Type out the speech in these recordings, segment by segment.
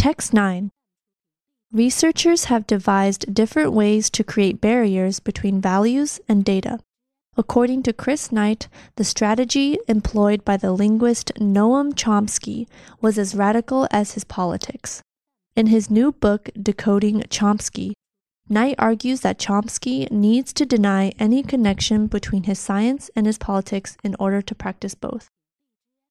Text 9. Researchers have devised different ways to create barriers between values and data. According to Chris Knight, the strategy employed by the linguist Noam Chomsky was as radical as his politics. In his new book, Decoding Chomsky, Knight argues that Chomsky needs to deny any connection between his science and his politics in order to practice both.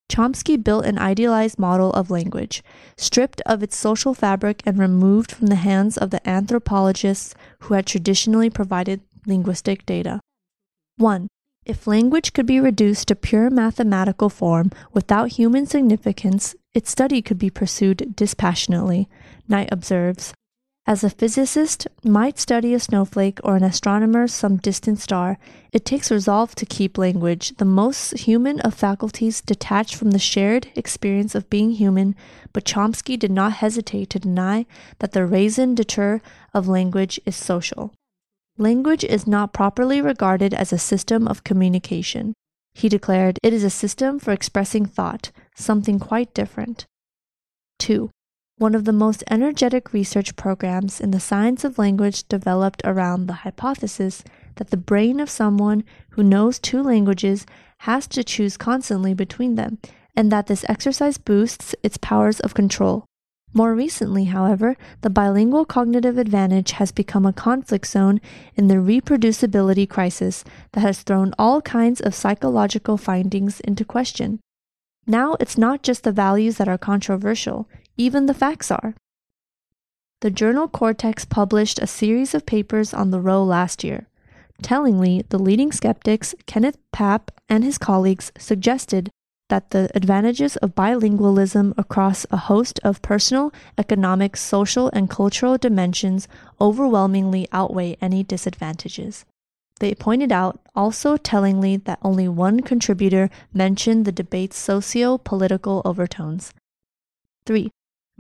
Chomsky built an idealized model of language, stripped of its social fabric and removed from the hands of the anthropologists who had traditionally provided linguistic data. 1. If language could be reduced to pure mathematical form without human significance, its study could be pursued dispassionately, Knight observes. As a physicist might study a snowflake or an astronomer some distant star, it takes resolve to keep language, the most human of faculties detached from the shared experience of being human, but Chomsky did not hesitate to deny that the raison d'etre of language is social. Language is not properly regarded as a system of communication. He declared, it is a system for expressing thought, something quite different. 2. One of the most energetic research programs in the science of language developed around the hypothesis that the brain of someone who knows two languages has to choose constantly between them, and that this exercise boosts its powers of control. More recently, however, the bilingual cognitive advantage has become a conflict zone in the reproducibility crisis that has thrown all kinds of psychological findings into question. Now it's not just the values that are controversial, even the facts are. The journal Cortex published a series of papers on the row last year. Tellingly, the leading skeptics, Kenneth Paap and his colleagues, suggested that the advantages of bilingualism across a host of personal, economic, social, and cultural dimensions overwhelmingly outweigh any disadvantages. They pointed out also tellingly that only one contributor mentioned the debate's socio political overtones. 3.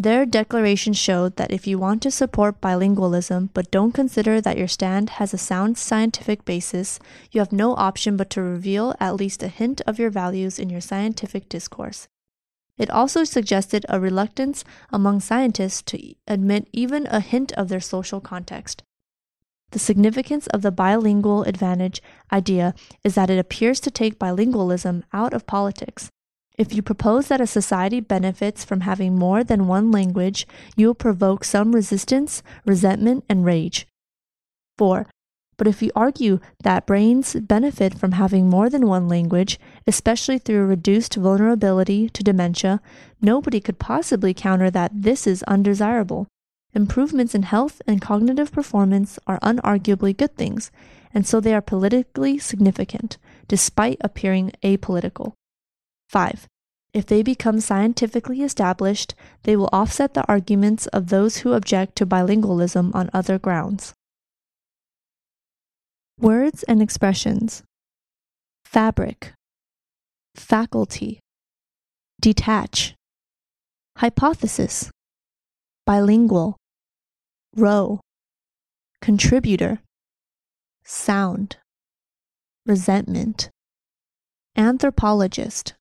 Their declaration showed that if you want to support bilingualism but don't consider that your stand has a sound scientific basis, you have no option but to reveal at least a hint of your values in your scientific discourse. It also suggested a reluctance among scientists to admit even a hint of their social context. The significance of the bilingual advantage idea is that it appears to take bilingualism out of politics. If you propose that a society benefits from having more than one language, you will provoke some resistance, resentment, and rage. 4. But if you argue that brains benefit from having more than one language, especially through reduced vulnerability to dementia, nobody could possibly counter that this is undesirable. Improvements in health and cognitive performance are unarguably good things, and so they are politically significant, despite appearing apolitical. 5. If they become scientifically established, they will offset the arguments of those who object to bilingualism on other grounds. Words and expressions. Fabric, faculty, detach, hypothesis, bilingual, row, contributor, sound, resentment, anthropologist,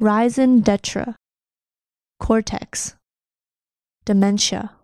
raison d'etre, cortex, dementia.